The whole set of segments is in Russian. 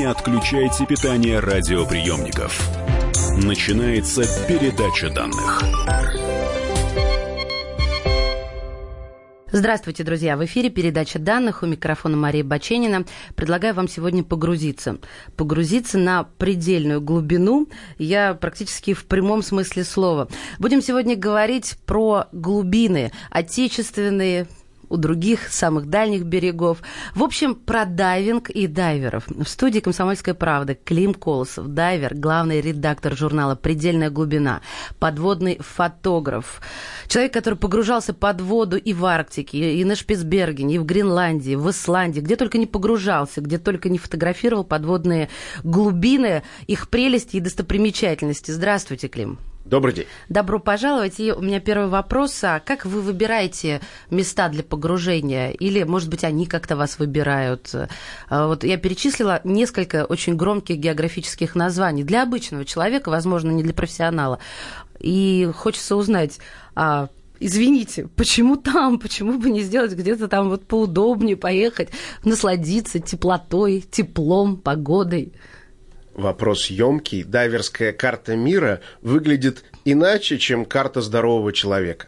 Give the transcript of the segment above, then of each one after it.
Не отключайте питание радиоприемников. Начинается передача данных. Здравствуйте, друзья! В эфире передача данных у микрофона Мария Баченина. Предлагаю вам сегодня погрузиться. Погрузиться на предельную глубину. Я практически в прямом смысле слова. Будем сегодня говорить про глубины, отечественные, у других самых дальних берегов. В общем, про дайвинг и дайверов. В студии «Комсомольская правда» Клим Колосов, дайвер, главный редактор журнала «Предельная глубина», подводный фотограф, человек, который погружался под воду и в Арктике, и на Шпицбергене, и в Гренландии, в Исландии, где только не погружался, где только не фотографировал подводные глубины, их прелести и достопримечательности. Здравствуйте, Клим. Добрый день. Добро пожаловать. И у меня первый вопрос. А как вы выбираете места для погружения? Или, может быть, они как-то вас выбирают? А вот я перечислила несколько очень громких географических названий. Для обычного человека, возможно, не для профессионала. И хочется узнать, а извините, почему там, почему бы не сделать где-то там вот поудобнее поехать, насладиться теплотой, теплом, погодой? Вопрос емкий. Дайверская карта мира выглядит иначе, чем карта здорового человека.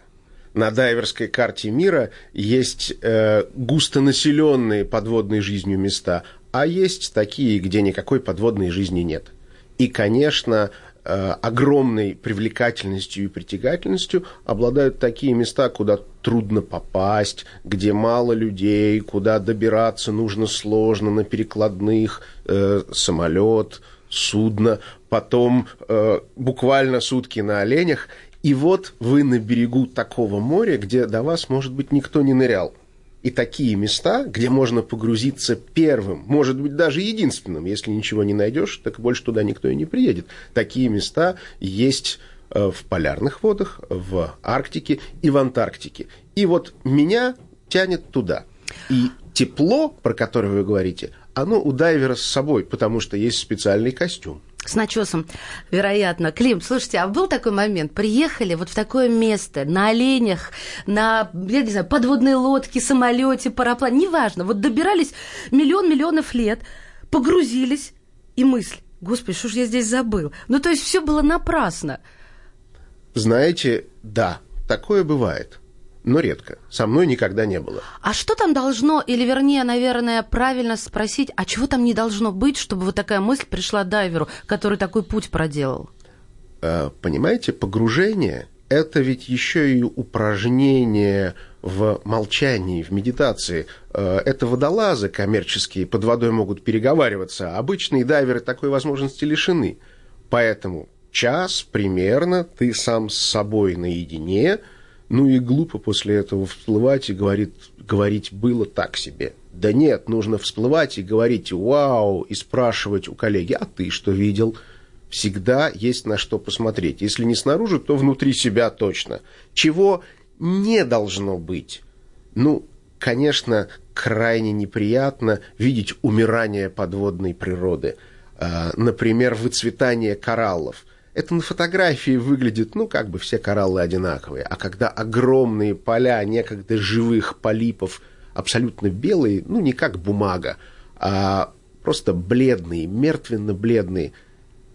На дайверской карте мира есть э, густонаселенные подводной жизнью места, а есть такие, где никакой подводной жизни нет. И, конечно, э, огромной привлекательностью и притягательностью обладают такие места, куда трудно попасть, где мало людей, куда добираться нужно сложно на перекладных, э, самолет, судно, потом э, буквально сутки на оленях, и вот вы на берегу такого моря, где до вас, может быть, никто не нырял. И такие места, где можно погрузиться первым, может быть, даже единственным, если ничего не найдешь, так больше туда никто и не приедет. Такие места есть э, в полярных водах, в Арктике и в Антарктике. И вот меня тянет туда. И тепло, про которое вы говорите, оно у дайвера с собой, потому что есть специальный костюм. С начесом, вероятно. Клим, слушайте, а был такой момент? Приехали вот в такое место, на оленях, на, я не знаю, подводной лодке, самолете, параплане, неважно. Вот добирались миллион миллионов лет, погрузились, и мысль, господи, что ж я здесь забыл? Ну, то есть все было напрасно. Знаете, да, такое бывает но редко. Со мной никогда не было. А что там должно, или вернее, наверное, правильно спросить, а чего там не должно быть, чтобы вот такая мысль пришла дайверу, который такой путь проделал? Э, понимаете, погружение – это ведь еще и упражнение в молчании, в медитации. Э, это водолазы коммерческие под водой могут переговариваться, а обычные дайверы такой возможности лишены. Поэтому час примерно ты сам с собой наедине – ну и глупо после этого всплывать и говорить, говорить было так себе. Да нет, нужно всплывать и говорить «Вау!» и спрашивать у коллеги «А ты что видел?» Всегда есть на что посмотреть. Если не снаружи, то внутри себя точно. Чего не должно быть? Ну, конечно, крайне неприятно видеть умирание подводной природы. А, например, выцветание кораллов – это на фотографии выглядит, ну, как бы все кораллы одинаковые. А когда огромные поля некогда живых полипов абсолютно белые, ну, не как бумага, а просто бледные, мертвенно-бледные,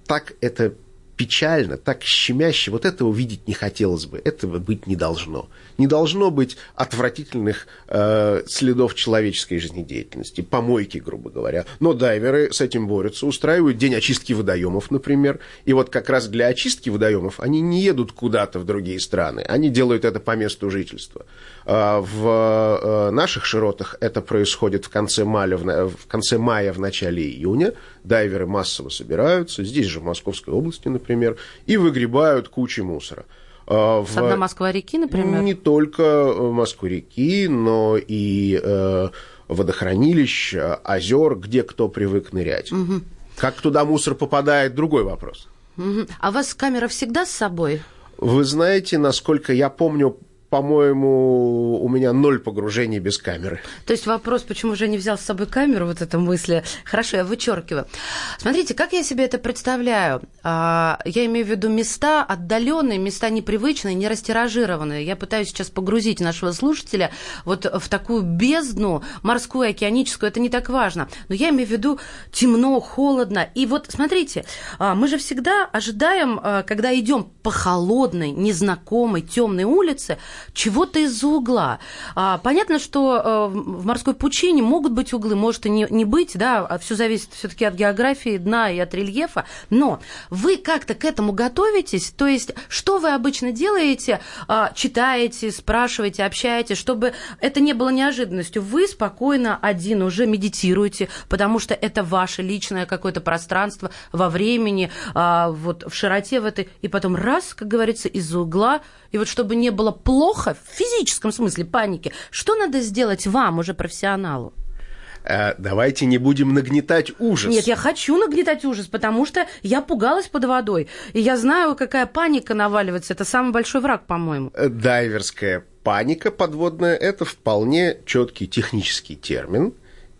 так это печально, так щемяще, вот этого видеть не хотелось бы, этого быть не должно. Не должно быть отвратительных э, следов человеческой жизнедеятельности, помойки, грубо говоря. Но дайверы с этим борются, устраивают день очистки водоемов, например. И вот как раз для очистки водоемов они не едут куда-то в другие страны, они делают это по месту жительства. Э, в э, наших широтах это происходит в конце мая, в конце мая, в начале июня. Дайверы массово собираются, здесь же в Московской области, например, и выгребают кучи мусора. А, в... С одной Москва-реки, например? Не только э, Москвы-реки, но и э, водохранилищ, озер, где кто привык нырять. Угу. Как туда мусор попадает, другой вопрос. Угу. А у вас камера всегда с собой? Вы знаете, насколько я помню, по-моему, у меня ноль погружений без камеры. То есть вопрос, почему же не взял с собой камеру, вот эта мысль, хорошо, я вычеркиваю. Смотрите, как я себе это представляю? А, я имею в виду места отдаленные, места непривычные, не растиражированные. Я пытаюсь сейчас погрузить нашего слушателя вот в такую бездну морскую, океаническую, это не так важно. Но я имею в виду темно, холодно. И вот смотрите, а, мы же всегда ожидаем, а, когда идем по холодной, незнакомой, темной улице, чего-то из-за угла. А, понятно, что э, в морской пучине могут быть углы, может и не, не быть, да, а все зависит все-таки от географии дна и от рельефа, но вы как-то к этому готовитесь, то есть что вы обычно делаете, а, читаете, спрашиваете, общаетесь, чтобы это не было неожиданностью, вы спокойно один уже медитируете, потому что это ваше личное какое-то пространство во времени, а, вот в широте в этой, и потом раз, как говорится, из-за угла, и вот чтобы не было плохо в физическом смысле паники, что надо сделать вам, уже профессионалу? Э, давайте не будем нагнетать ужас. Нет, я хочу нагнетать ужас, потому что я пугалась под водой. И я знаю, какая паника наваливается. Это самый большой враг, по-моему. Э, дайверская паника подводная – это вполне четкий технический термин.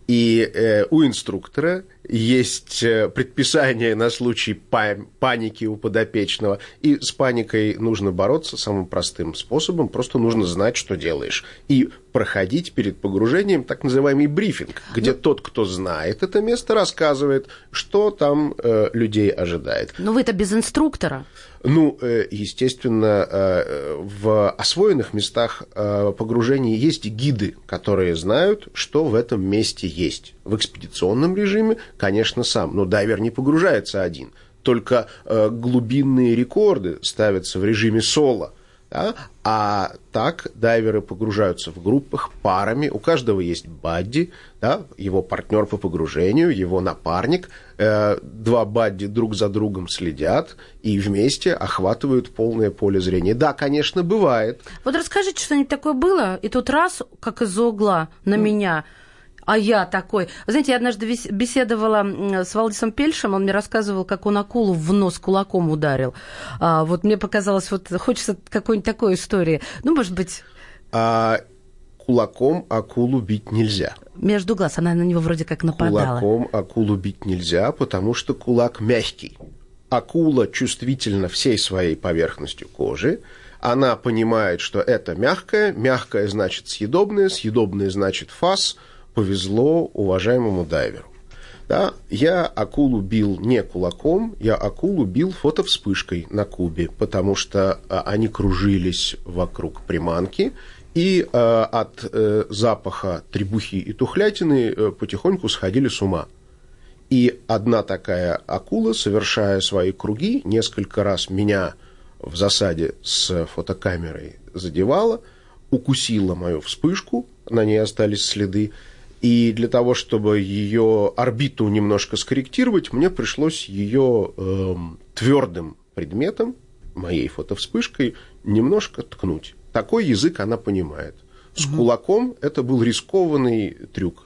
И э, у инструктора есть э, предписание на случай паники у подопечного, и с паникой нужно бороться самым простым способом, просто нужно знать, что делаешь. И проходить перед погружением так называемый брифинг, где ну, тот, кто знает это место, рассказывает, что там э, людей ожидает. Но вы это без инструктора. Ну, э, естественно, э, в освоенных местах э, погружения есть гиды, которые знают, что в этом месте есть. В экспедиционном режиме, конечно, сам, но дайвер не погружается один. Только глубинные рекорды ставятся в режиме соло. Да? А так дайверы погружаются в группах, парами. У каждого есть бадди, да? его партнер по погружению, его напарник. Э, два бадди друг за другом следят и вместе охватывают полное поле зрения. Да, конечно, бывает. Вот расскажите, что-нибудь такое было, и тут раз, как из-за угла на mm. меня – а я такой. Вы знаете, я однажды беседовала с Валдисом Пельшем, он мне рассказывал, как он акулу в нос кулаком ударил. А, вот мне показалось, вот хочется какой-нибудь такой истории. Ну, может быть... А кулаком акулу бить нельзя. Между глаз, она на него вроде как нападала. Кулаком акулу бить нельзя, потому что кулак мягкий. Акула чувствительна всей своей поверхностью кожи, она понимает, что это мягкое, мягкое значит съедобное, съедобное значит фас – повезло уважаемому дайверу. Да, я акулу бил не кулаком, я акулу бил фотовспышкой на кубе, потому что а, они кружились вокруг приманки, и а, от а, запаха требухи и тухлятины а, потихоньку сходили с ума. И одна такая акула, совершая свои круги, несколько раз меня в засаде с фотокамерой задевала, укусила мою вспышку, на ней остались следы, и для того, чтобы ее орбиту немножко скорректировать, мне пришлось ее э, эм, твердым предметом, моей фотовспышкой, немножко ткнуть. Такой язык она понимает. С угу. кулаком это был рискованный трюк.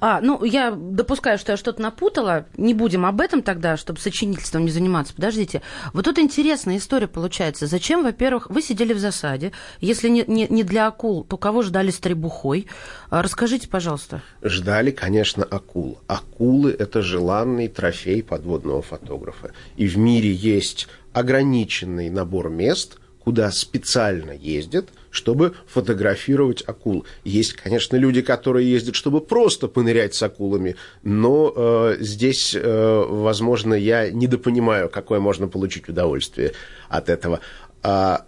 А, ну, я допускаю, что я что-то напутала. Не будем об этом тогда, чтобы сочинительством не заниматься. Подождите. Вот тут интересная история получается. Зачем, во-первых, вы сидели в засаде? Если не, не, не для акул, то кого ждали с требухой? А, расскажите, пожалуйста. Ждали, конечно, акул. Акулы – это желанный трофей подводного фотографа. И в мире есть ограниченный набор мест, куда специально ездят чтобы фотографировать акул. Есть, конечно, люди, которые ездят, чтобы просто понырять с акулами, но э, здесь, э, возможно, я недопонимаю, какое можно получить удовольствие от этого. А,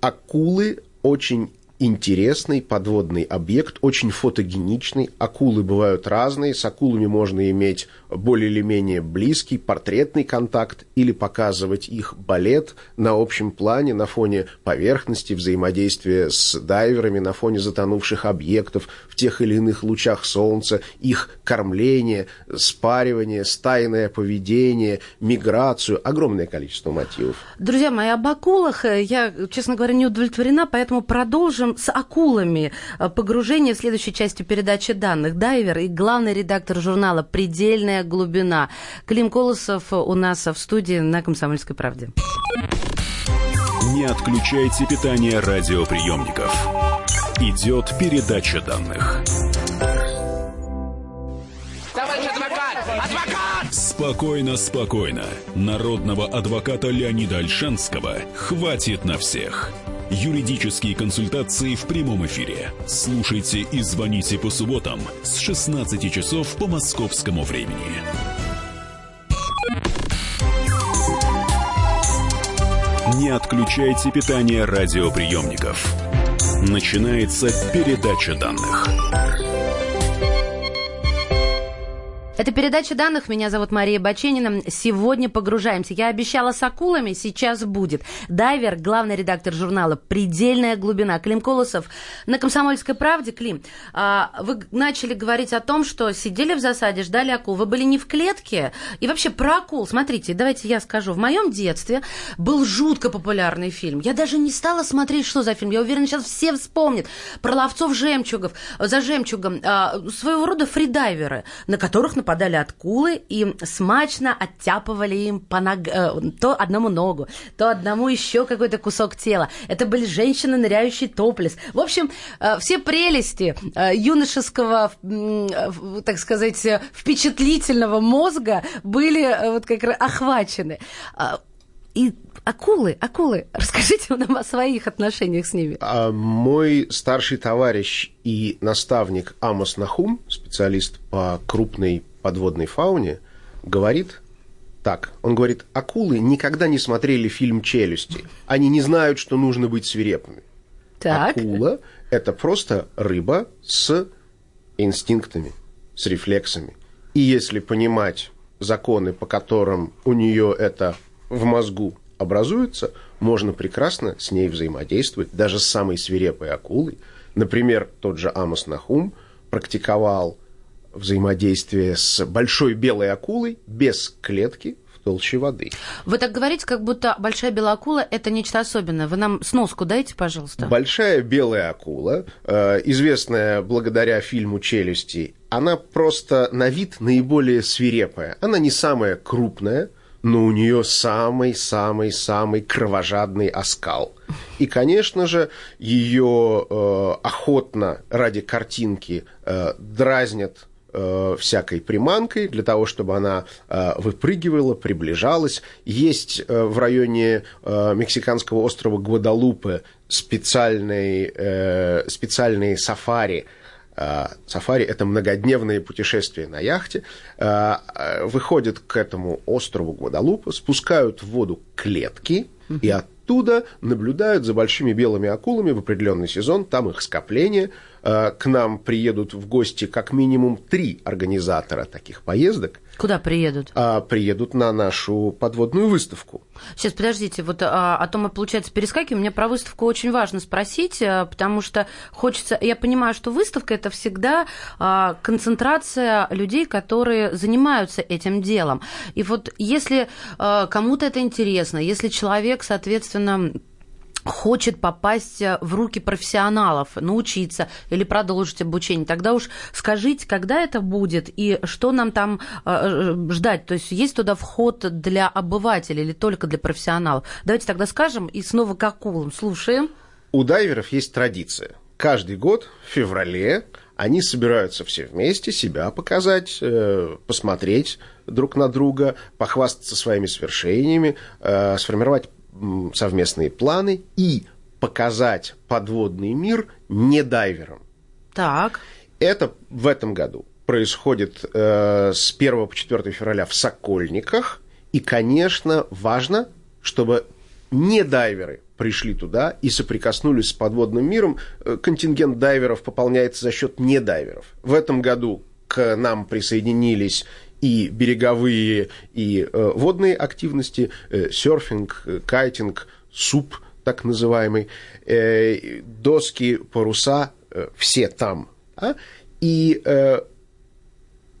акулы очень интересный подводный объект, очень фотогеничный. Акулы бывают разные. С акулами можно иметь более или менее близкий портретный контакт или показывать их балет на общем плане, на фоне поверхности, взаимодействия с дайверами, на фоне затонувших объектов, в тех или иных лучах солнца, их кормление, спаривание, стайное поведение, миграцию. Огромное количество мотивов. Друзья мои, об акулах я, честно говоря, не удовлетворена, поэтому продолжим с акулами. Э, погружение в следующей части передачи данных. Дайвер и главный редактор журнала «Предельная глубина». Клим Колосов у нас в студии на «Комсомольской правде». Не отключайте питание радиоприемников. Идет передача данных. Товарищ адвокат! Адвокат! Спокойно, спокойно. Народного адвоката Леонида Альшанского хватит на всех. Юридические консультации в прямом эфире. Слушайте и звоните по субботам с 16 часов по московскому времени. Не отключайте питание радиоприемников. Начинается передача данных. Это передача данных. Меня зовут Мария Баченина. Сегодня погружаемся. Я обещала с акулами, сейчас будет. Дайвер, главный редактор журнала «Предельная глубина». Клим Колосов на «Комсомольской правде». Клим, а, вы начали говорить о том, что сидели в засаде, ждали акул. Вы были не в клетке? И вообще про акул. Смотрите, давайте я скажу. В моем детстве был жутко популярный фильм. Я даже не стала смотреть, что за фильм. Я уверена, сейчас все вспомнят. Про ловцов жемчугов, за жемчугом. А, своего рода фридайверы, на которых нападали нападали акулы и смачно оттяпывали им по ног... Э, то одному ногу, то одному еще какой-то кусок тела. Это были женщины, ныряющие топлес. В общем, э, все прелести э, юношеского, так сказать, впечатлительного мозга были вот как раз охвачены. А, и акулы, акулы, расскажите нам о своих отношениях с ними. А мой старший товарищ и наставник Амос Нахум, специалист по крупной подводной фауне, говорит так. Он говорит, акулы никогда не смотрели фильм «Челюсти». Они не знают, что нужно быть свирепыми. Так. Акула – это просто рыба с инстинктами, с рефлексами. И если понимать законы, по которым у нее это в мозгу образуется, можно прекрасно с ней взаимодействовать, даже с самой свирепой акулой. Например, тот же Амос Нахум практиковал взаимодействие с большой белой акулой без клетки в толще воды. Вы так говорите, как будто большая белая акула – это нечто особенное. Вы нам сноску дайте, пожалуйста. Большая белая акула, э, известная благодаря фильму «Челюсти», она просто на вид наиболее свирепая. Она не самая крупная, но у нее самый-самый-самый кровожадный оскал. И, конечно же, ее э, охотно ради картинки э, дразнят Э, всякой приманкой для того, чтобы она э, выпрыгивала, приближалась. Есть э, в районе мексиканского острова Гвадалупе специальные, специальные сафари, Сафари – это многодневные путешествия на яхте. Выходят к этому острову Гвадалупа, спускают в воду клетки и оттуда наблюдают за большими белыми акулами в определенный сезон. Там их скопление – Э, к нам приедут в гости как минимум три организатора таких поездок. Куда приедут? А, приедут на нашу подводную выставку. Сейчас, подождите, вот а, а то мы, получается, перескакиваем. Мне про выставку очень важно спросить, а, потому что хочется... Я понимаю, что выставка – это всегда а, концентрация людей, которые занимаются этим делом. И вот если а, кому-то это интересно, если человек, соответственно, хочет попасть э, в руки профессионалов, научиться или продолжить обучение, тогда уж скажите, когда это будет и что нам там э, э, ждать. То есть есть туда вход для обывателей или только для профессионалов? Давайте тогда скажем и снова к акулам. Слушаем. У дайверов есть традиция. Каждый год в феврале они собираются все вместе себя показать, посмотреть друг на друга, похвастаться своими свершениями, сформировать совместные планы и показать подводный мир не дайверам. Так. Это в этом году происходит э, с 1 по 4 февраля в Сокольниках. И, конечно, важно, чтобы не дайверы пришли туда и соприкоснулись с подводным миром. Э, контингент дайверов пополняется за счет недайверов. В этом году к нам присоединились и береговые, и э, водные активности, э, серфинг, э, кайтинг, суп так называемый, доски, паруса, все там. А? И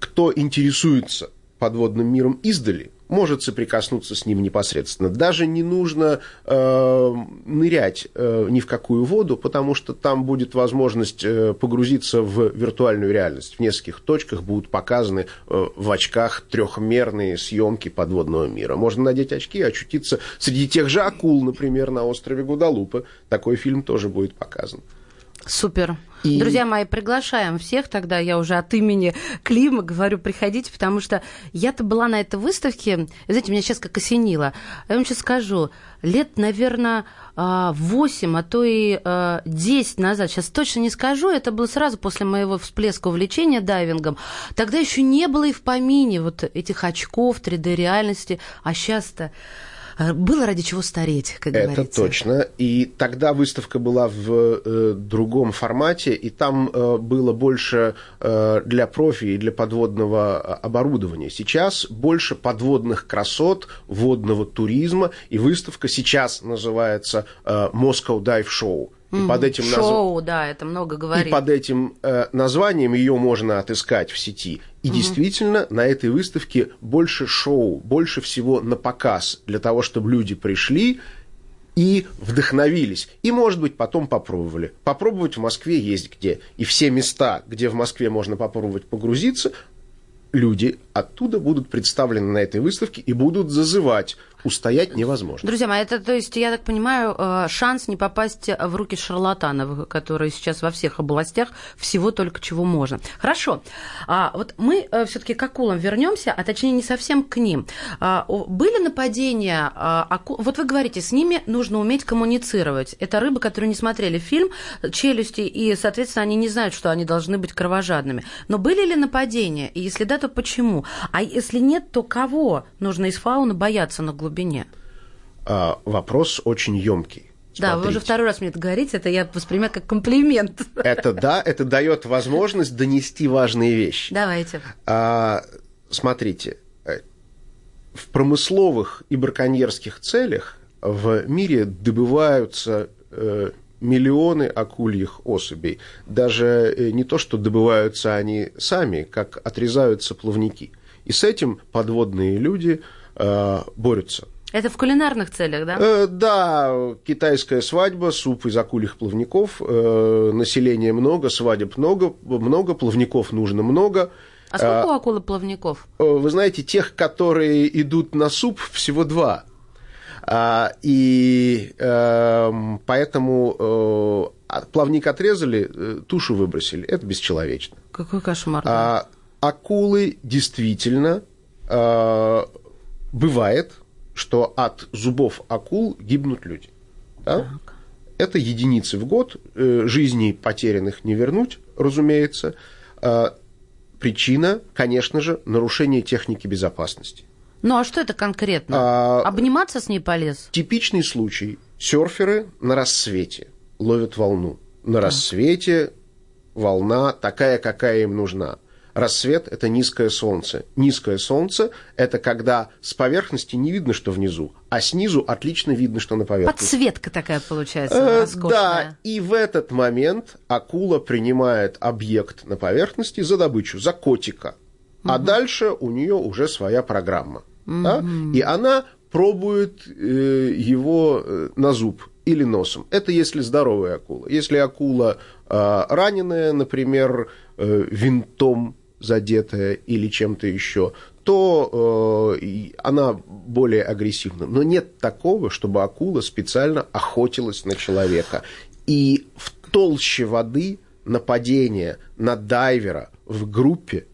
кто интересуется подводным миром издали, может соприкоснуться с ним непосредственно. Даже не нужно э, нырять э, ни в какую воду, потому что там будет возможность э, погрузиться в виртуальную реальность. В нескольких точках будут показаны э, в очках трехмерные съемки подводного мира. Можно надеть очки и очутиться среди тех же акул, например, на острове Гудалупы. Такой фильм тоже будет показан. Супер. И... Друзья мои, приглашаем всех тогда, я уже от имени Клима говорю, приходите, потому что я-то была на этой выставке, знаете, меня сейчас как осенило. Я вам сейчас скажу, лет, наверное, 8, а то и 10 назад, сейчас точно не скажу, это было сразу после моего всплеска увлечения дайвингом, тогда еще не было и в помине вот этих очков 3D-реальности, а сейчас-то а, было ради чего стареть, как Это говорится. Это точно. И тогда выставка была в э, другом формате, и там э, было больше э, для профи и для подводного а, оборудования. Сейчас больше подводных красот, водного туризма, и выставка сейчас называется э, Moscow Dive Show. И под этим шоу, да, это много говорит. И под этим э, названием ее можно отыскать в сети. И mm действительно, на этой выставке больше шоу, больше всего на показ, для того, чтобы люди пришли и вдохновились. И, может быть, потом попробовали. Попробовать в Москве есть где. И все места, где в Москве можно попробовать погрузиться, люди оттуда будут представлены на этой выставке и будут зазывать устоять невозможно. Друзья мои, это, то есть, я так понимаю, э, шанс не попасть в руки шарлатанов, которые сейчас во всех областях всего только чего можно. Хорошо. А, вот мы э, все-таки к акулам вернемся, а точнее не совсем к ним. А, были нападения а, акул? Вот вы говорите, с ними нужно уметь коммуницировать. Это рыбы, которые не смотрели фильм «Челюсти», и, соответственно, они не знают, что они должны быть кровожадными. Но были ли нападения? И если да, то почему? А если нет, то кого нужно из фауны бояться на глубине? А, вопрос очень емкий. Да, вы уже второй раз мне это говорите, это я воспринимаю как комплимент. Это да, это дает возможность донести важные вещи. Давайте. А, смотрите, э, в промысловых и браконьерских целях в мире добываются э, миллионы акульих особей. Даже э, не то, что добываются они сами, как отрезаются плавники. И с этим подводные люди – Э, борются. Это в кулинарных целях, да? Э, да, китайская свадьба, суп из акульих плавников, э, населения много, свадеб много, много, плавников нужно много. А сколько у акулы плавников? Вы знаете, тех, которые идут на суп, всего два. А, и эм, поэтому плавник отрезали, тушу выбросили. Это бесчеловечно. Какой кошмар. А, акулы действительно бывает, что от зубов акул гибнут люди. Да? Это единицы в год, э, жизней потерянных не вернуть, разумеется. А, причина, конечно же, нарушение техники безопасности. Ну а что это конкретно? А, Обниматься с ней полез? Типичный случай. Серферы на рассвете ловят волну. На рассвете волна такая, какая им нужна. Рассвет – это низкое солнце. Низкое солнце – это когда с поверхности не видно, что внизу, а снизу отлично видно, что на поверхности. Подсветка такая получается э, роскошная. Да, и в этот момент акула принимает объект на поверхности за добычу, за котика. Угу. А дальше у нее уже своя программа. Угу. Да? И она пробует э, его э, на зуб или носом. Это если здоровая акула. Если акула э, раненая, например, э, винтом задетая или чем-то еще, то э, она более агрессивна. Но нет такого, чтобы акула специально охотилась на человека. И в толще воды нападение на дайвера в группе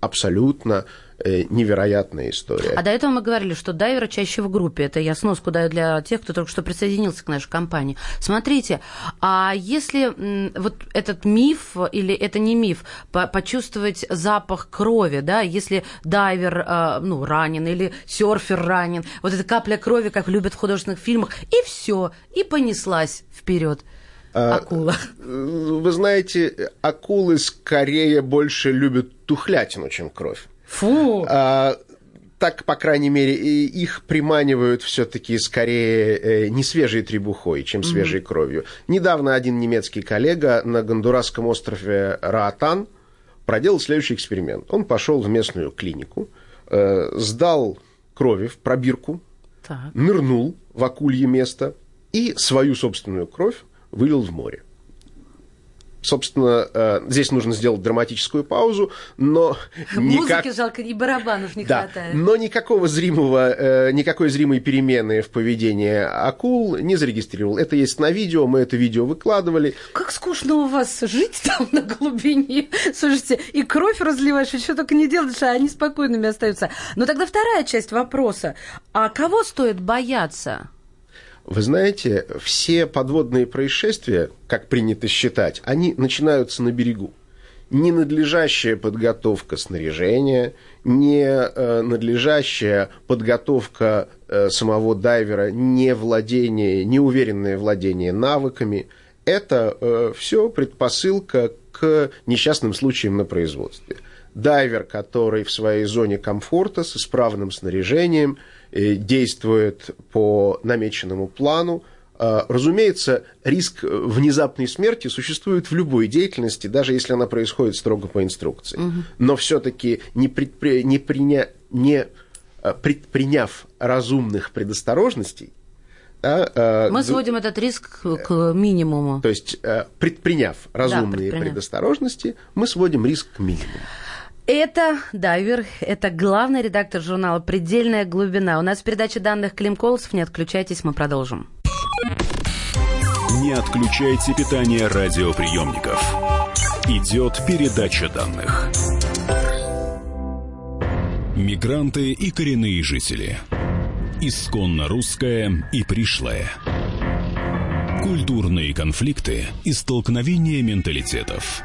абсолютно невероятная история. А до этого мы говорили, что дайверы чаще в группе. Это я сноску даю для тех, кто только что присоединился к нашей компании. Смотрите, а если вот этот миф или это не миф, почувствовать запах крови, да, если дайвер э, ну, ранен или серфер ранен, вот эта капля крови, как любят в художественных фильмах, и все, и понеслась вперед. А, акула. Вы знаете, акулы скорее больше любят тухлятину, чем кровь. Фу! А, так, по крайней мере, их приманивают все-таки скорее э, не свежей требухой, чем свежей mm-hmm. кровью. Недавно один немецкий коллега на гондурасском острове Раатан проделал следующий эксперимент. Он пошел в местную клинику, э, сдал крови в пробирку, Так. нырнул в акулье место и свою собственную кровь вылил в море. Собственно, э, здесь нужно сделать драматическую паузу, но никак... Музыки жалко, и барабанов не Да, хватает. но никакого зримого, э, никакой зримой перемены в поведении акул не зарегистрировал. Это есть на видео, мы это видео выкладывали. Как скучно у вас жить там на глубине. Слушайте, и кровь разливаешь, и что только не делаешь, а они спокойными остаются. Но тогда вторая часть вопроса. А кого стоит бояться? Вы знаете, все подводные происшествия, как принято считать, они начинаются на берегу. Ненадлежащая подготовка снаряжения, не э, надлежащая подготовка э, самого дайвера, не владение, неуверенное владение навыками – это все предпосылка к несчастным случаям на производстве. Дайвер, который в своей зоне комфорта с исправным снаряжением э, действует по намеченному плану, э, Разумеется, риск внезапной смерти существует в любой деятельности, даже если она происходит строго по инструкции. Но все-таки не, предпри... не, приня... не э, предприняв разумных предосторожностей, да, э, Мы д- сводим этот риск к- минимуму. то есть э, предприняв разумные предприняв. предосторожности, мы сводим риск к минимуму. Это дайвер, это главный редактор журнала «Предельная глубина». У нас передача данных Клим Колосов. Не отключайтесь, мы продолжим. Не отключайте питание радиоприемников. Идет передача данных. Мигранты и коренные жители. Исконно русская и пришлая. Культурные конфликты и столкновения менталитетов.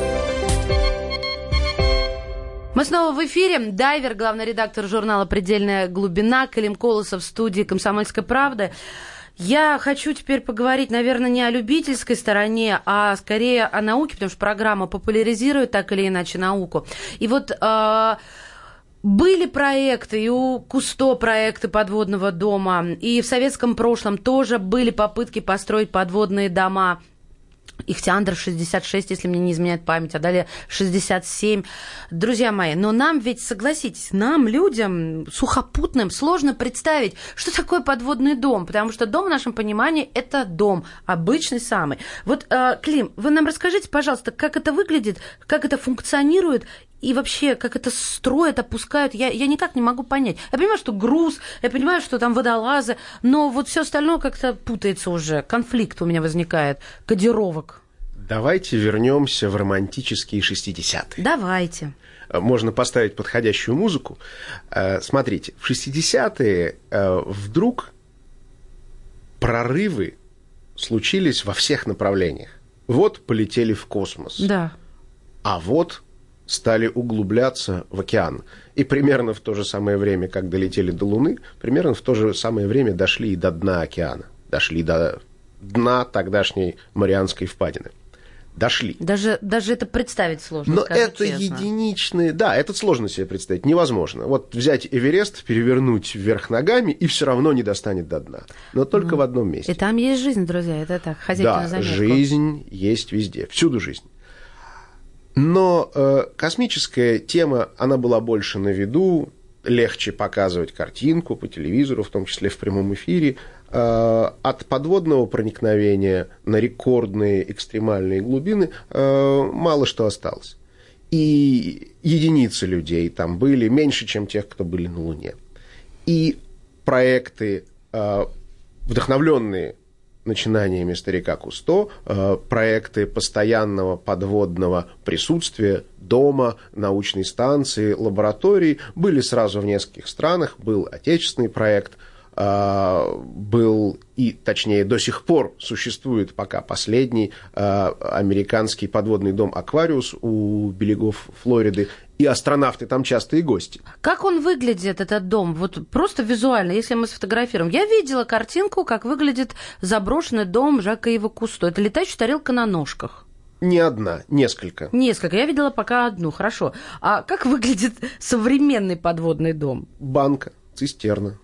Мы снова в эфире. Дайвер, главный редактор журнала «Предельная глубина», Калим Колосов в студии «Комсомольской правды». Я хочу теперь поговорить, наверное, не о любительской стороне, а скорее о науке, потому что программа популяризирует так или иначе науку. И вот э, были проекты, и у Кусто проекты подводного дома, и в советском прошлом тоже были попытки построить подводные дома. Ихтиандр 66, если мне не изменяет память, а далее 67. Друзья мои, но нам ведь, согласитесь, нам, людям, сухопутным, сложно представить, что такое подводный дом, потому что дом в нашем понимании – это дом, обычный самый. Вот, э, Клим, вы нам расскажите, пожалуйста, как это выглядит, как это функционирует, и вообще, как это строят, опускают, я, я никак не могу понять. Я понимаю, что груз, я понимаю, что там водолазы, но вот все остальное как-то путается уже. Конфликт у меня возникает, кодировок. Давайте вернемся в романтические 60-е. Давайте. Можно поставить подходящую музыку. Э, Смотрите, в 60-е э, вдруг прорывы случились во всех направлениях. Вот полетели в космос, Да. а вот стали углубляться в океан. И примерно в то же самое время, как долетели до Луны, примерно в то же самое время дошли и до дна океана. Дошли до дна тогдашней Марианской впадины. Дошли. Даже, даже это представить сложно, Но это честно. единичные... Да, это сложно себе представить, невозможно. Вот взять Эверест, перевернуть вверх ногами, и все равно не достанет до дна. Но только в одном месте. И там есть жизнь, друзья, это так, Да, жизнь есть везде, всюду жизнь. Но э, космическая тема, она была больше на виду, легче показывать картинку по телевизору, в том числе в прямом эфире. Э, от подводного проникновения на рекордные экстремальные глубины э, мало что осталось. И единицы людей там были, меньше, чем тех, кто были на Луне. И проекты, э, вдохновленные начинаниями старика Кусто, э, проекты постоянного подводного присутствия, дома, научной станции, лаборатории были сразу в нескольких странах. Был отечественный проект, а, был и, точнее, до сих пор существует пока последний а, американский подводный дом «Аквариус» у берегов Флориды, и астронавты там частые гости. Как он выглядит, этот дом? Вот просто визуально, если мы сфотографируем. Я видела картинку, как выглядит заброшенный дом Жака Ива Кусто. Это летающая тарелка на ножках. Не одна, несколько. Несколько. Я видела пока одну, хорошо. А как выглядит современный подводный дом? Банка, цистерна.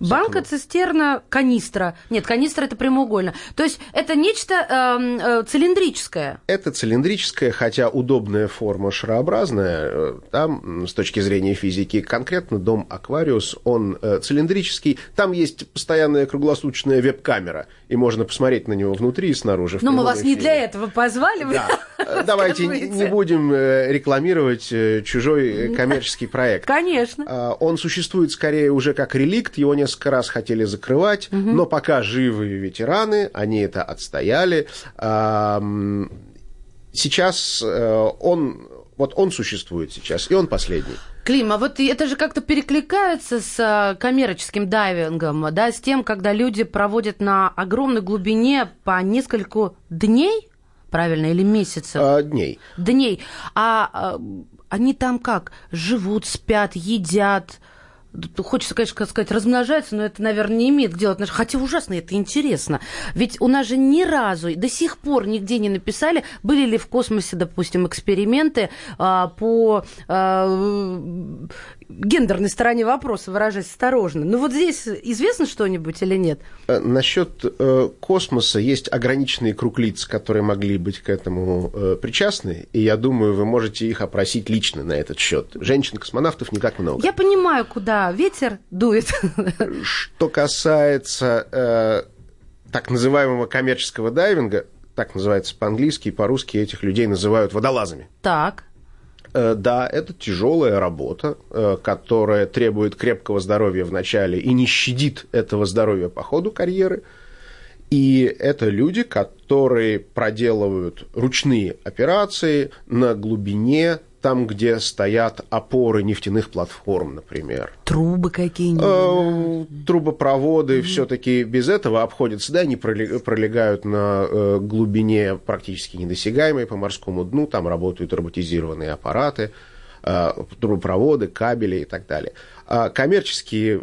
Банка, цистерна, канистра. Нет, канистра это прямоугольно. То есть это нечто э, э, цилиндрическое. Это цилиндрическое, хотя удобная форма шарообразная. Э, там, с точки зрения физики, конкретно дом Аквариус, он э, цилиндрический. Там есть постоянная круглосуточная веб-камера, и можно посмотреть на него внутри и снаружи. Но мы вас эфире. не для этого позвали. Да. Э, давайте не будем э, рекламировать чужой коммерческий проект. Конечно. А, он существует скорее уже как реликт, его не несколько раз хотели закрывать, угу. но пока живые ветераны, они это отстояли. Сейчас э, он вот он существует сейчас, и он последний. Клим, а вот это же как-то перекликается с э, коммерческим дайвингом, да, с тем, когда люди проводят на огромной глубине по несколько дней, правильно, или месяцев? А, дней. Дней. А, а они там как? Живут, спят, едят, Хочется, конечно, сказать, размножается, но это, наверное, не имеет делать. Хотя ужасно это интересно. Ведь у нас же ни разу, до сих пор нигде не написали, были ли в космосе, допустим, эксперименты а, по а, гендерной стороне вопроса, выражаясь осторожно. Ну вот здесь известно что-нибудь или нет? Э, насчет э, космоса есть ограниченный круг лиц, которые могли быть к этому э, причастны, и я думаю, вы можете их опросить лично на этот счет. Женщин-космонавтов не так много. Я понимаю, куда ветер дует. Что касается э, так называемого коммерческого дайвинга, так называется по-английски, и по-русски этих людей называют водолазами. Так. Э, да, это тяжелая работа, э, которая требует крепкого здоровья в начале и не щадит этого здоровья по ходу карьеры. И это люди, которые проделывают ручные операции на глубине там, где стоят опоры нефтяных платформ, например. Трубы какие-нибудь? Э, трубопроводы mm-hmm. все-таки без этого обходятся, да, они пролегают на э, глубине практически недосягаемой по морскому дну, там работают роботизированные аппараты, э, трубопроводы, кабели и так далее. А коммерческие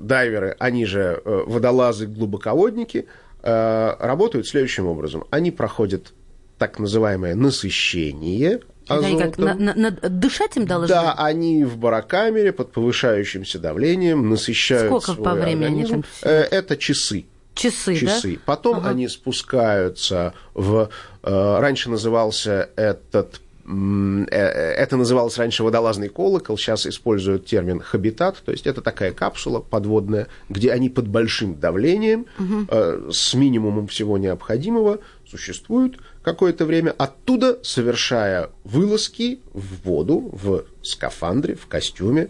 дайверы, они же водолазы-глубоководники, работают следующим образом. Они проходят так называемое насыщение азотом. Как, на, на, на, дышать им должны? Да, они в барокамере под повышающимся давлением насыщают Сколько по времени организм. они там? Э, это часы. Часы, часы. Да? Потом ага. они спускаются в... Э, раньше назывался этот э, это называлось раньше водолазный колокол, сейчас используют термин хабитат, то есть это такая капсула подводная, где они под большим давлением, угу. с минимумом всего необходимого, существуют какое-то время, оттуда совершая вылазки в воду, в скафандре, в костюме,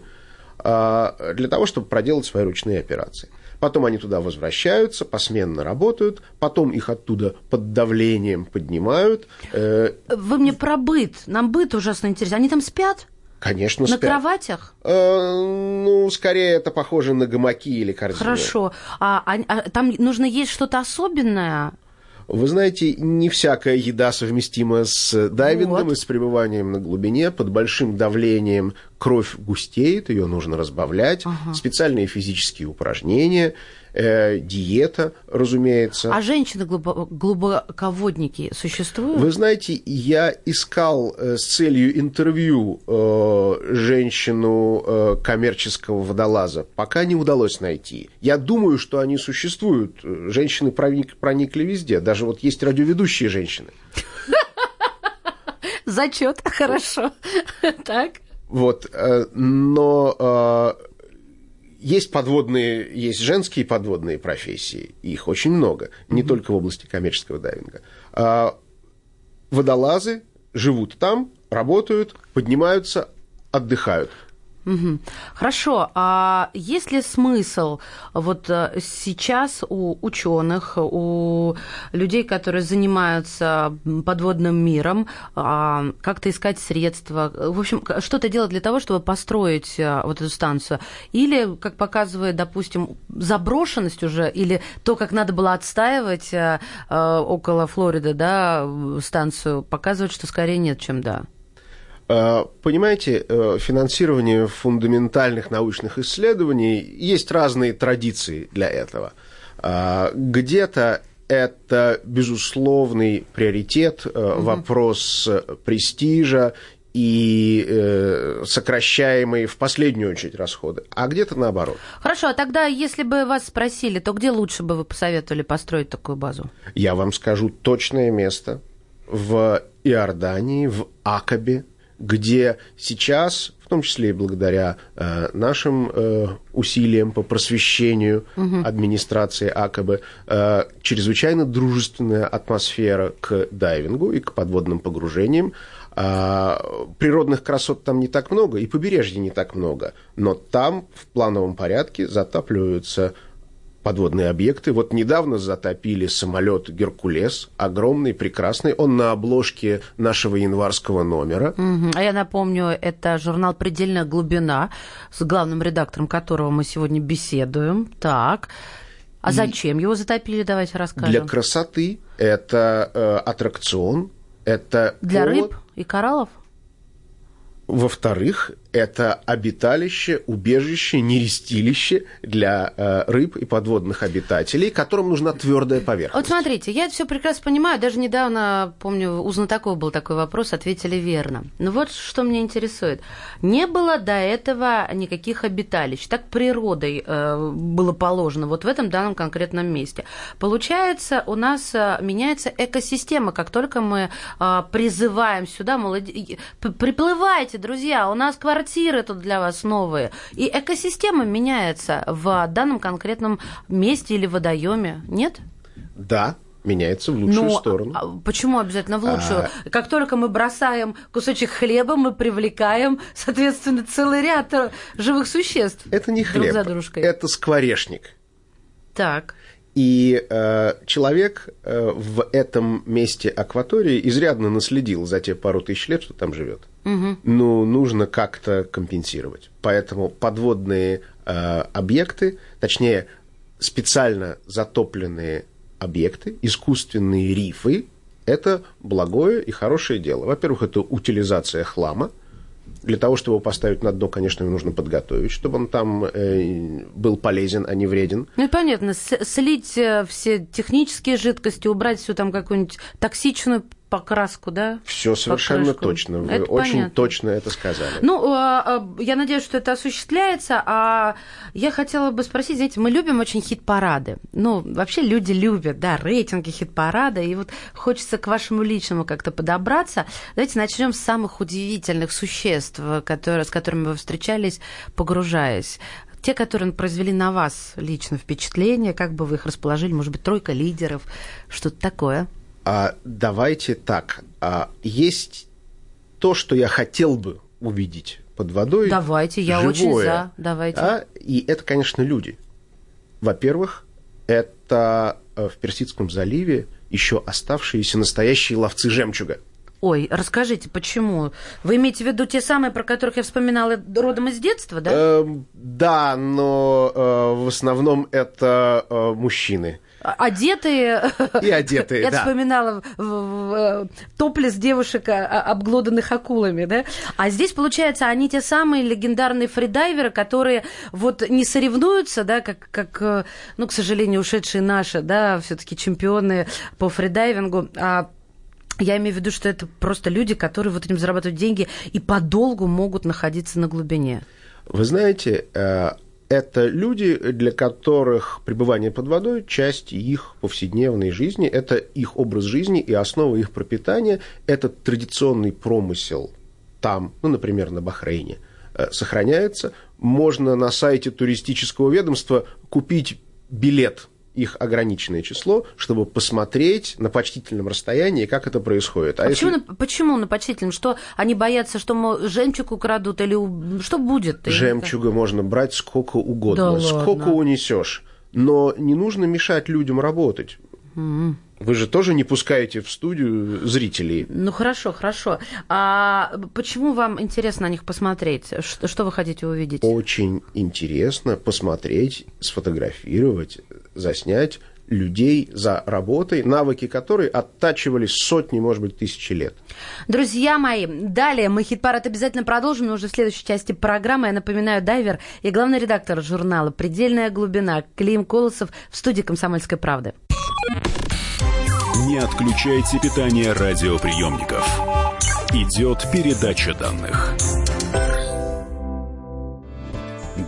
а, для того, чтобы проделать свои ручные операции. Потом они туда возвращаются, посменно работают, потом их оттуда под давлением поднимают. Э, Вы мне про быт. Нам быт ужасно интересен. Они там спят? Конечно, на спят. На кроватях? Э, ну, скорее это похоже на гамаки или корзины. Хорошо. А, а, а там нужно есть что-то особенное? Вы знаете, не всякая еда совместима с дайвингом вот. и с пребыванием на глубине. Под большим давлением кровь густеет, ее нужно разбавлять. Ага. Специальные физические упражнения – э, диета, разумеется. А женщины глубоководники существуют? Вы знаете, я искал э, с целью интервью э, женщину э, коммерческого водолаза, пока не удалось найти. Я думаю, что они существуют. Женщины проник, проникли везде. Даже вот есть радиоведущие женщины. Зачет, хорошо. Так. Вот, э, но э, есть подводные, есть женские подводные профессии, их очень много, не mm-hmm. только в области коммерческого дайвинга. А, водолазы живут там, работают, поднимаются, отдыхают. Хорошо. А есть ли смысл вот э, сейчас у ученых, у людей, которые занимаются подводным миром, а, как-то искать средства, в общем, что-то делать для того, чтобы построить э, вот эту станцию? Или, как показывает, допустим, заброшенность уже, или то, как надо было отстаивать э, около Флориды, да, станцию, показывает, что скорее нет, чем да? Э, понимаете, э, финансирование фундаментальных научных исследований есть разные традиции для этого. Э, где-то это безусловный приоритет, угу. вопрос престижа и сокращаемые в последнюю очередь расходы, а где-то наоборот. Хорошо, а тогда, если бы вас спросили, то где лучше бы вы посоветовали построить такую базу? Я вам скажу точное место в Иордании, в Акабе, где сейчас, в том числе и благодаря э, нашим э, усилиям по просвещению угу. администрации АКБ, э, чрезвычайно дружественная атмосфера к дайвингу и к подводным погружениям. Э, природных красот там не так много, и побережья не так много, но там в плановом порядке затапливаются подводные объекты. Вот недавно затопили самолет «Геркулес», огромный, прекрасный. Он на обложке нашего январского номера. Угу. А я напомню, это журнал «Предельная глубина», с главным редактором которого мы сегодня беседуем. Так. А зачем его затопили, давайте расскажем. Для красоты. Это э, аттракцион. Это Для повод... рыб и кораллов? Во-вторых, это обиталище, убежище, нерестилище для э, рыб и подводных обитателей, которым нужна твердая поверхность. Вот смотрите, я это все прекрасно понимаю. Даже недавно, помню, у знатоков был такой вопрос, ответили верно. Но вот что меня интересует. Не было до этого никаких обиталищ. Так природой э, было положено вот в этом данном конкретном месте. Получается, у нас э, меняется экосистема. Как только мы э, призываем сюда, молод... приплывайте, друзья, у нас квартиры тут для вас новые. И экосистема меняется в данном конкретном месте или водоеме, нет? Да, меняется в лучшую Но, сторону. А почему обязательно в лучшую? А... Как только мы бросаем кусочек хлеба, мы привлекаем, соответственно, целый ряд э, живых существ. Это не хлеб, за дружкой. это скворечник. Так. И э, человек э, в этом месте акватории изрядно наследил за те пару тысяч лет, что там живет. Угу. Ну, нужно как-то компенсировать. Поэтому подводные э, объекты, точнее, специально затопленные объекты, искусственные рифы, это благое и хорошее дело. Во-первых, это утилизация хлама, для того, чтобы его поставить на дно, конечно, его нужно подготовить, чтобы он там э, был полезен, а не вреден. Ну и понятно, слить э, все технические жидкости, убрать всю там какую-нибудь токсичную покраску, да? Все совершенно Покрышку. точно. Вы это очень понятно. точно это сказали. Ну, а, а, я надеюсь, что это осуществляется. А я хотела бы спросить, знаете, мы любим очень хит-парады. Ну, вообще люди любят, да, рейтинги хит-парада. И вот хочется к вашему личному как-то подобраться. Давайте начнем с самых удивительных существ, которые, с которыми вы встречались, погружаясь те, которые произвели на вас лично впечатление, как бы вы их расположили, может быть, тройка лидеров, что-то такое? А, давайте так. А, есть то, что я хотел бы увидеть под водой. Давайте, я живое, очень за. Давайте. А, и это, конечно, люди. Во-первых, это э, в Персидском заливе еще оставшиеся настоящие ловцы жемчуга. Ой, расскажите, почему? Вы имеете в виду те самые, про которых я вспоминала родом из детства, да? Э, да, но э, в основном это э, мужчины. Одетые. И одетые, Я да. вспоминала топлес девушек, а, а, обглоданных акулами, да? А здесь, получается, они те самые легендарные фридайверы, которые вот не соревнуются, да, как, как э, ну, к сожалению, ушедшие наши, да, все таки чемпионы по фридайвингу, а я имею в виду, что это просто люди, которые вот этим зарабатывают деньги и подолгу могут находиться на глубине. Вы знаете, э, это люди, для которых пребывание под водой – часть их повседневной жизни, это их образ жизни и основа их пропитания. Это традиционный промысел там, ну, например, на Бахрейне, э, сохраняется. Можно на сайте туристического ведомства купить билет их ограниченное число, чтобы посмотреть на почтительном расстоянии, как это происходит. А, а почему, если... на, почему на почтительном? Что они боятся, что мол, жемчуг украдут или что будет? Жемчуга можно брать сколько угодно, да сколько ладно. унесешь. Но не нужно мешать людям работать. Mm-hmm. Вы же тоже не пускаете в студию зрителей. Ну хорошо, хорошо. А почему вам интересно на них посмотреть? Что, что вы хотите увидеть? Очень интересно посмотреть, сфотографировать, заснять людей за работой, навыки которой оттачивались сотни, может быть, тысячи лет. Друзья мои, далее мы хит-парад обязательно продолжим, но уже в следующей части программы. Я напоминаю, дайвер и главный редактор журнала «Предельная глубина» Клим Колосов в студии «Комсомольской правды». Не отключайте питание радиоприемников. Идет передача данных.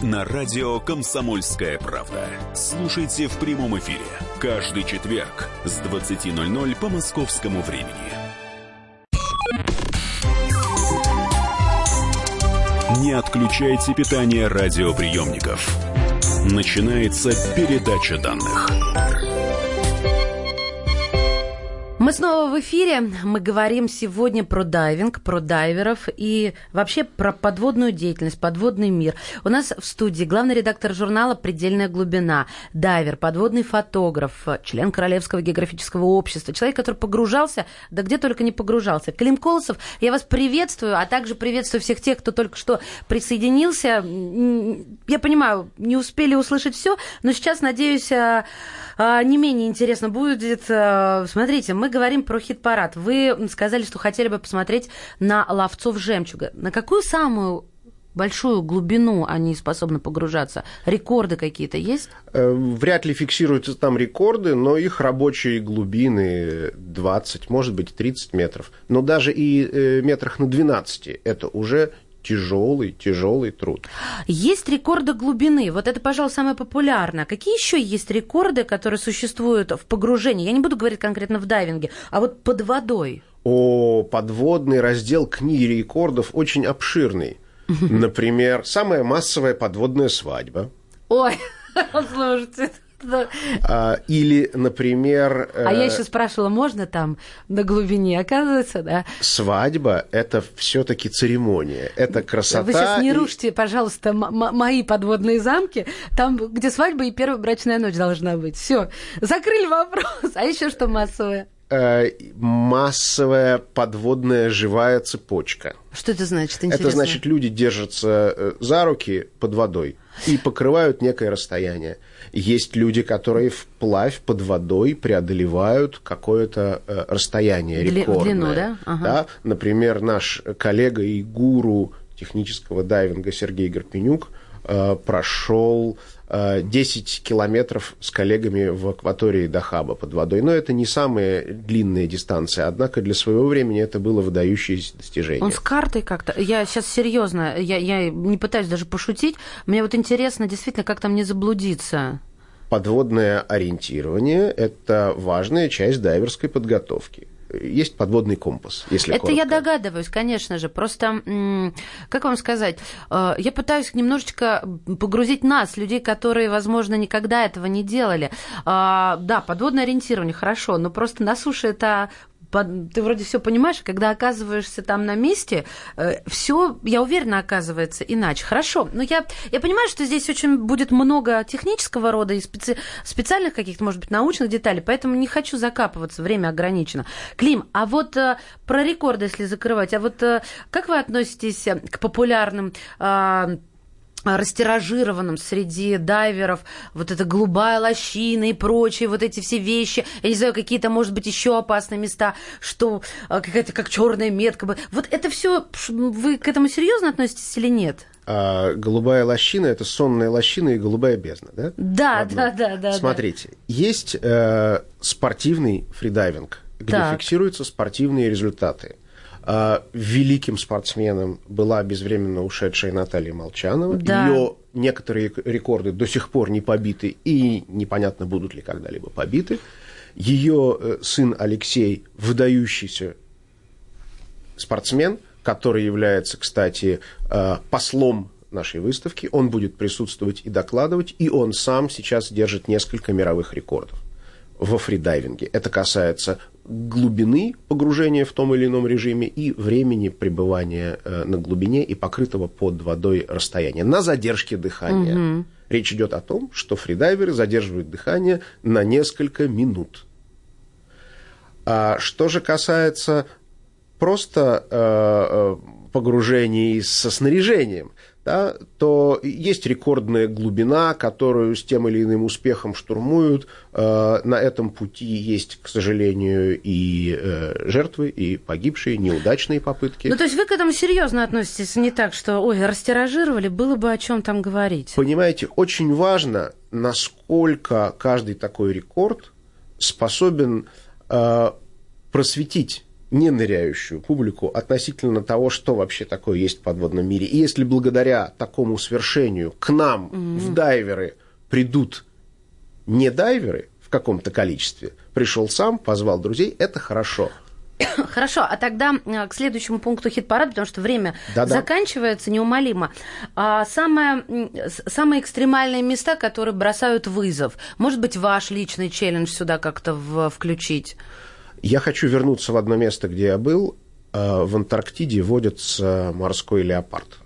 на радио «Комсомольская правда». Слушайте в прямом эфире каждый четверг с 20.00 по московскому времени. Не отключайте питание радиоприемников. Начинается передача данных. Мы снова в эфире. Мы говорим сегодня про дайвинг, про дайверов и вообще про подводную деятельность, подводный мир. У нас в студии главный редактор журнала «Предельная глубина», дайвер, подводный фотограф, член Королевского географического общества, человек, который погружался, да где только не погружался. Клим Колосов, я вас приветствую, а также приветствую всех тех, кто только что присоединился. Я понимаю, не успели услышать все, но сейчас, надеюсь, а, а, не менее интересно будет. А, смотрите, мы говорим про хит-парад. Вы сказали, что хотели бы посмотреть на ловцов жемчуга. На какую самую большую глубину они способны погружаться? Рекорды какие-то есть? Э, вряд ли фиксируются там рекорды, но их рабочие глубины 20, может быть, 30 метров. Но даже и э, метрах на 12 это уже тяжелый, тяжелый труд. Есть рекорды глубины. Вот это, пожалуй, самое популярное. Какие еще есть рекорды, которые существуют в погружении? Я не буду говорить конкретно в дайвинге, а вот под водой. О, подводный раздел книги рекордов очень обширный. Например, самая массовая подводная свадьба. Ой, слушайте, а, или, например... А я еще спрашивала, можно там на глубине, оказывается, да? Свадьба – это все-таки церемония, это красота. Вы сейчас не рушите, пожалуйста, мои подводные замки, там, где свадьба и первая брачная ночь должна быть. Все, закрыли вопрос. А еще что массовое? Э, массовая подводная живая цепочка. Что это значит? Интересно. Это значит, люди держатся э, за руки под водой и покрывают некое расстояние. Есть люди, которые вплавь под водой преодолевают какое-то э, расстояние рекордное. длину, да? Ага. да? Например, наш коллега и гуру технического дайвинга Сергей Гарпенюк прошел 10 километров с коллегами в акватории Дахаба под водой. Но это не самая длинная дистанция, однако для своего времени это было выдающееся достижение. Он с картой как-то... Я сейчас серьезно, я, я не пытаюсь даже пошутить. Мне вот интересно действительно, как там не заблудиться. Подводное ориентирование – это важная часть дайверской подготовки есть подводный компас, если Это коротко. я догадываюсь, конечно же. Просто, как вам сказать, э, я пытаюсь немножечко погрузить нас, людей, которые, возможно, никогда этого не делали. А, да, подводное ориентирование, хорошо, но просто на суше это ты вроде все понимаешь, когда оказываешься там на месте, э, все, я уверена, оказывается иначе. Хорошо, но я, я понимаю, что здесь очень будет много технического рода и специ, специальных каких-то, может быть, научных деталей, поэтому не хочу закапываться, время ограничено. Клим, а вот э, про рекорды, если закрывать, а вот э, как вы относитесь к популярным растиражированном среди дайверов, вот эта голубая лощина и прочие вот эти все вещи, я не знаю, какие-то, может быть, еще опасные места, что а, какая-то как черная метка. Вот это все, вы к этому серьезно относитесь или нет? А, голубая лощина это сонная лощина и голубая бездна, да? Да, Одно. да, да, да. Смотрите, да. есть э, спортивный фридайвинг, где Так. фиксируются спортивные результаты. А, Великим спортсменом была безвременно ушедшая Наталья Молчанова. Да. Ее некоторые рекорды до сих пор не побиты и непонятно, будут ли когда-либо побиты. Ее э, сын Алексей, выдающийся спортсмен, который является, кстати, э, послом нашей выставки. Он будет присутствовать и докладывать, и он сам сейчас держит несколько мировых рекордов во фридайвинге. Это касается глубины погружения в том или ином режиме и времени пребывания э, на глубине и покрытого под водой расстояния на задержке дыхания. Речь идет о том, что фридайверы задерживают дыхание на несколько минут. А что же касается просто э, э, погружений со снаряжением, да, то есть рекордная глубина, которую с тем или иным успехом штурмуют. Э, на этом пути есть, к сожалению, и э, жертвы, и погибшие, неудачные попытки. Ну, то есть вы к этому серьезно относитесь, не так, что, ой, растиражировали, было бы о чем там говорить. Понимаете, очень важно, насколько каждый такой рекорд способен э, просветить неныряющую публику относительно того, что вообще такое есть в подводном мире. И если благодаря такому свершению к нам в дайверы придут не дайверы в каком-то количестве, пришел сам, позвал друзей, это хорошо. Хорошо, а тогда э, к следующему пункту хит-парад, потому что время Да-да. заканчивается неумолимо. А самое, самые экстремальные места, которые бросают вызов. Может быть, ваш личный челлендж сюда как-то включить? Я хочу вернуться в одно место, где я был. Э, В Антарктиде водится морской леопард.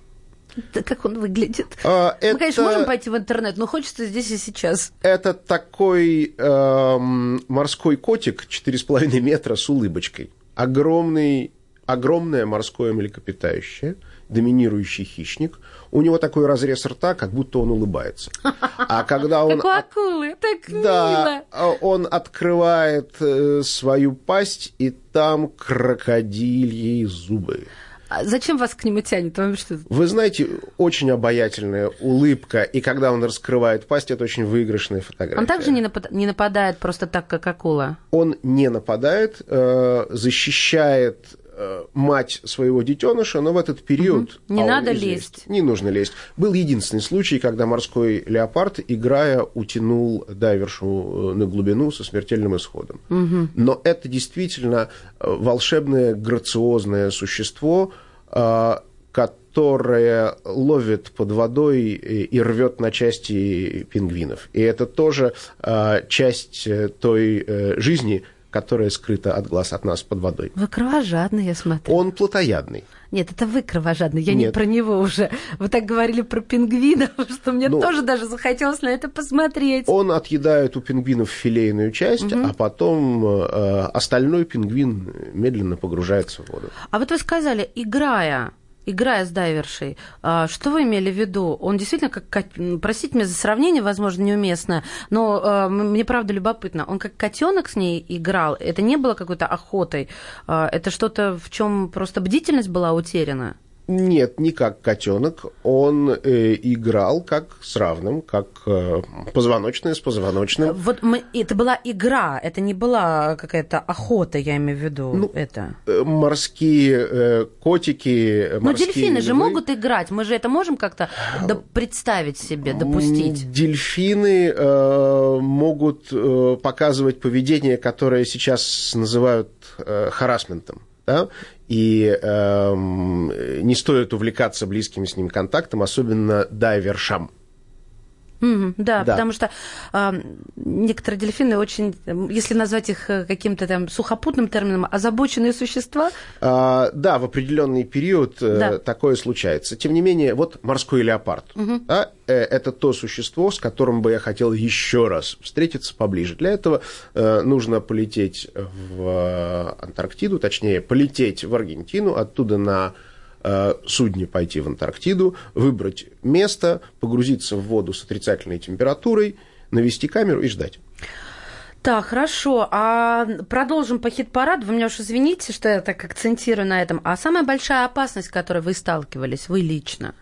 Да как он выглядит? А, Мы, конечно, это- можем пойти в интернет, но хочется здесь и сейчас. Это такой эм, морской котик 4,5 метра с улыбочкой. Огромный, огромное морское млекопитающее, доминирующий хищник. У него такой разрез рта, как будто он улыбается. А когда он... Как у акулы, так Да, мило. а он открывает э, свою пасть, и там крокодильи зубы. А зачем вас к нему тянет? Вам что? Вы знаете, очень обаятельная улыбка, и когда он раскрывает пасть, это очень выигрышная фотография. Он также не, напад- не нападает просто так, как акула. он не нападает, э, защищает мать своего детеныша, но в этот период... Не а надо известен, лезть. Не нужно лезть. Был единственный случай, когда морской леопард, играя, утянул дайвершу э, на глубину со смертельным исходом. Но это действительно э, волшебное, грациозное существо, э, которое ловит под водой и рвет на части пингвинов. И это тоже э, часть э, той э, жизни, которая скрыта от глаз от нас под водой. Вы кровожадный, я смотрю. Он плотоядный. Нет, это вы кровожадный, я не Нет. про него уже. Вы так говорили про пингвинов, что мне Ну, тоже даже захотелось на это посмотреть. Он отъедает у пингвинов филейную часть, а потом э, остальной пингвин медленно погружается в воду. А вот вы сказали, играя, играя с дайвершей, а, что вы имели в виду? Он действительно как, простите меня за сравнение, возможно, неуместное, но а, мне правда любопытно, он как котенок с ней играл, это не было какой-то охотой, А, это что-то, в чем просто бдительность была утеряна? Нет, не как котенок. Он э, играл как с равным, как э, позвоночное с позвоночным. Вот мы, это была игра, это не была какая-то охота, я имею в виду Ну, это. Э, Морские э, котики, э, Но морские дельфины же львы. могут играть, мы же это можем как-то до- представить себе, допустить. Дельфины э, могут э, показывать поведение, которое сейчас называют э, харасментом. Да? И эм, не стоит увлекаться близким с ним контактом, особенно дайвершам. Мгм, да, Да. потому что а, некоторые дельфины очень, если назвать их э, каким-то там сухопутным термином, озабоченные существа. А, да, в определенный период э, Да. такое случается. Тем не менее, вот морской леопард. да, э, это то существо, с которым бы я хотел еще раз встретиться поближе. Для этого э, нужно полететь в э, Антарктиду, точнее, полететь в Аргентину, оттуда на э, судне пойти в Антарктиду, выбрать место, погрузиться в воду с отрицательной температурой, навести камеру и ждать. Так, хорошо. А продолжим по хит-параду. Вы меня уж извините, что я так акцентирую на этом. А самая большая опасность, с которой вы сталкивались, вы лично?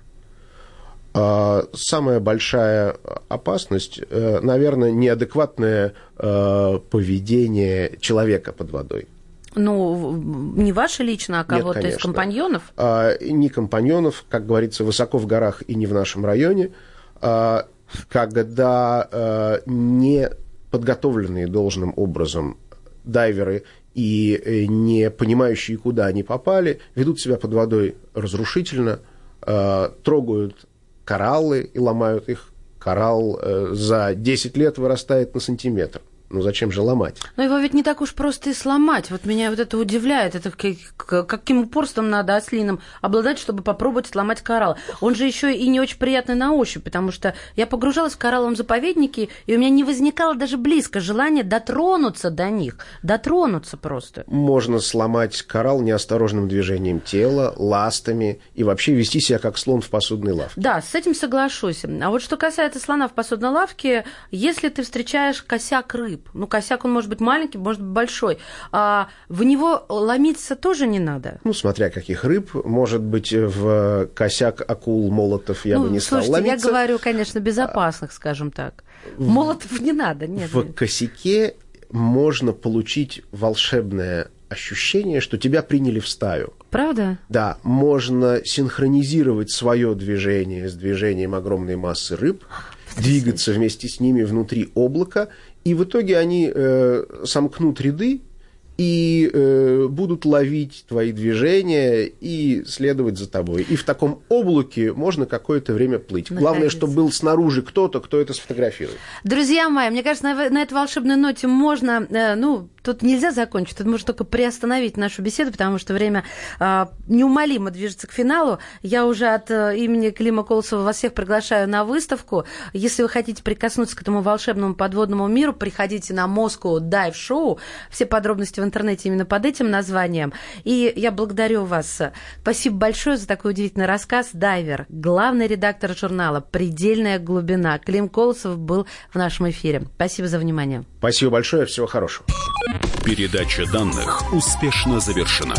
А, Самая большая опасность, э, наверное, неадекватное э, поведение человека под водой. Ну, не ваши лично, а кого-то из компаньонов? А, не компаньонов, как говорится, высоко в горах и не в нашем районе. А, когда а, не подготовленные должным образом дайверы и э, не понимающие, куда они попали, ведут себя под водой разрушительно, а, трогают кораллы и ломают их. Коралл э, за 10 лет вырастает на сантиметр. Ну зачем же ломать? Но его ведь не так уж просто и сломать. Вот меня вот это удивляет. Это каким упорством надо ослиным обладать, чтобы попробовать сломать коралл. Он же еще и не очень приятный на ощупь, потому что я погружалась в коралловом заповеднике, и у меня не возникало даже близко желания дотронуться до них. Дотронуться просто. Можно сломать коралл неосторожным движением тела, ластами и вообще вести себя как слон в посудной лавке. Да, с этим соглашусь. А вот что касается слона в посудной лавке, если ты встречаешь косяк рыб, рыб. Ну, косяк, он может быть маленький, может быть большой. А в него ломиться тоже не надо. Ну, смотря каких рыб. Может быть, в косяк акул, молотов я ну, бы не слушайте, стал ломиться. я говорю, конечно, безопасных, скажем так. Молотов не надо, нет. В косяке можно получить волшебное ощущение, что тебя приняли в стаю. Правда? Да, можно синхронизировать свое движение с движением огромной массы рыб, двигаться вместе с ними внутри облака и в итоге они э, сомкнут ряды и э, будут ловить твои движения и следовать за тобой. И в таком облаке можно какое-то время плыть. Находиться. Главное, чтобы был снаружи кто-то, кто это сфотографирует. Друзья мои, мне кажется, на, на этой волшебной ноте можно, э, ну, тут нельзя закончить, тут можно только приостановить нашу беседу, потому что время э, неумолимо движется к финалу. Я уже от э, имени Клима Колосова вас всех приглашаю на выставку. Если вы хотите прикоснуться к этому волшебному подводному миру, приходите на Moscow Dive Show. Все подробности в интернете именно под этим названием. И я благодарю вас. Спасибо большое за такой удивительный рассказ. Дайвер, главный редактор журнала «Предельная глубина». Клим Колосов был в нашем эфире. Спасибо за внимание. Спасибо большое. Всего хорошего. Передача данных успешно завершена.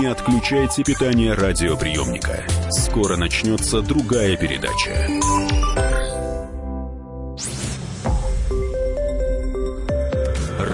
Не отключайте питание радиоприемника. Скоро начнется другая передача.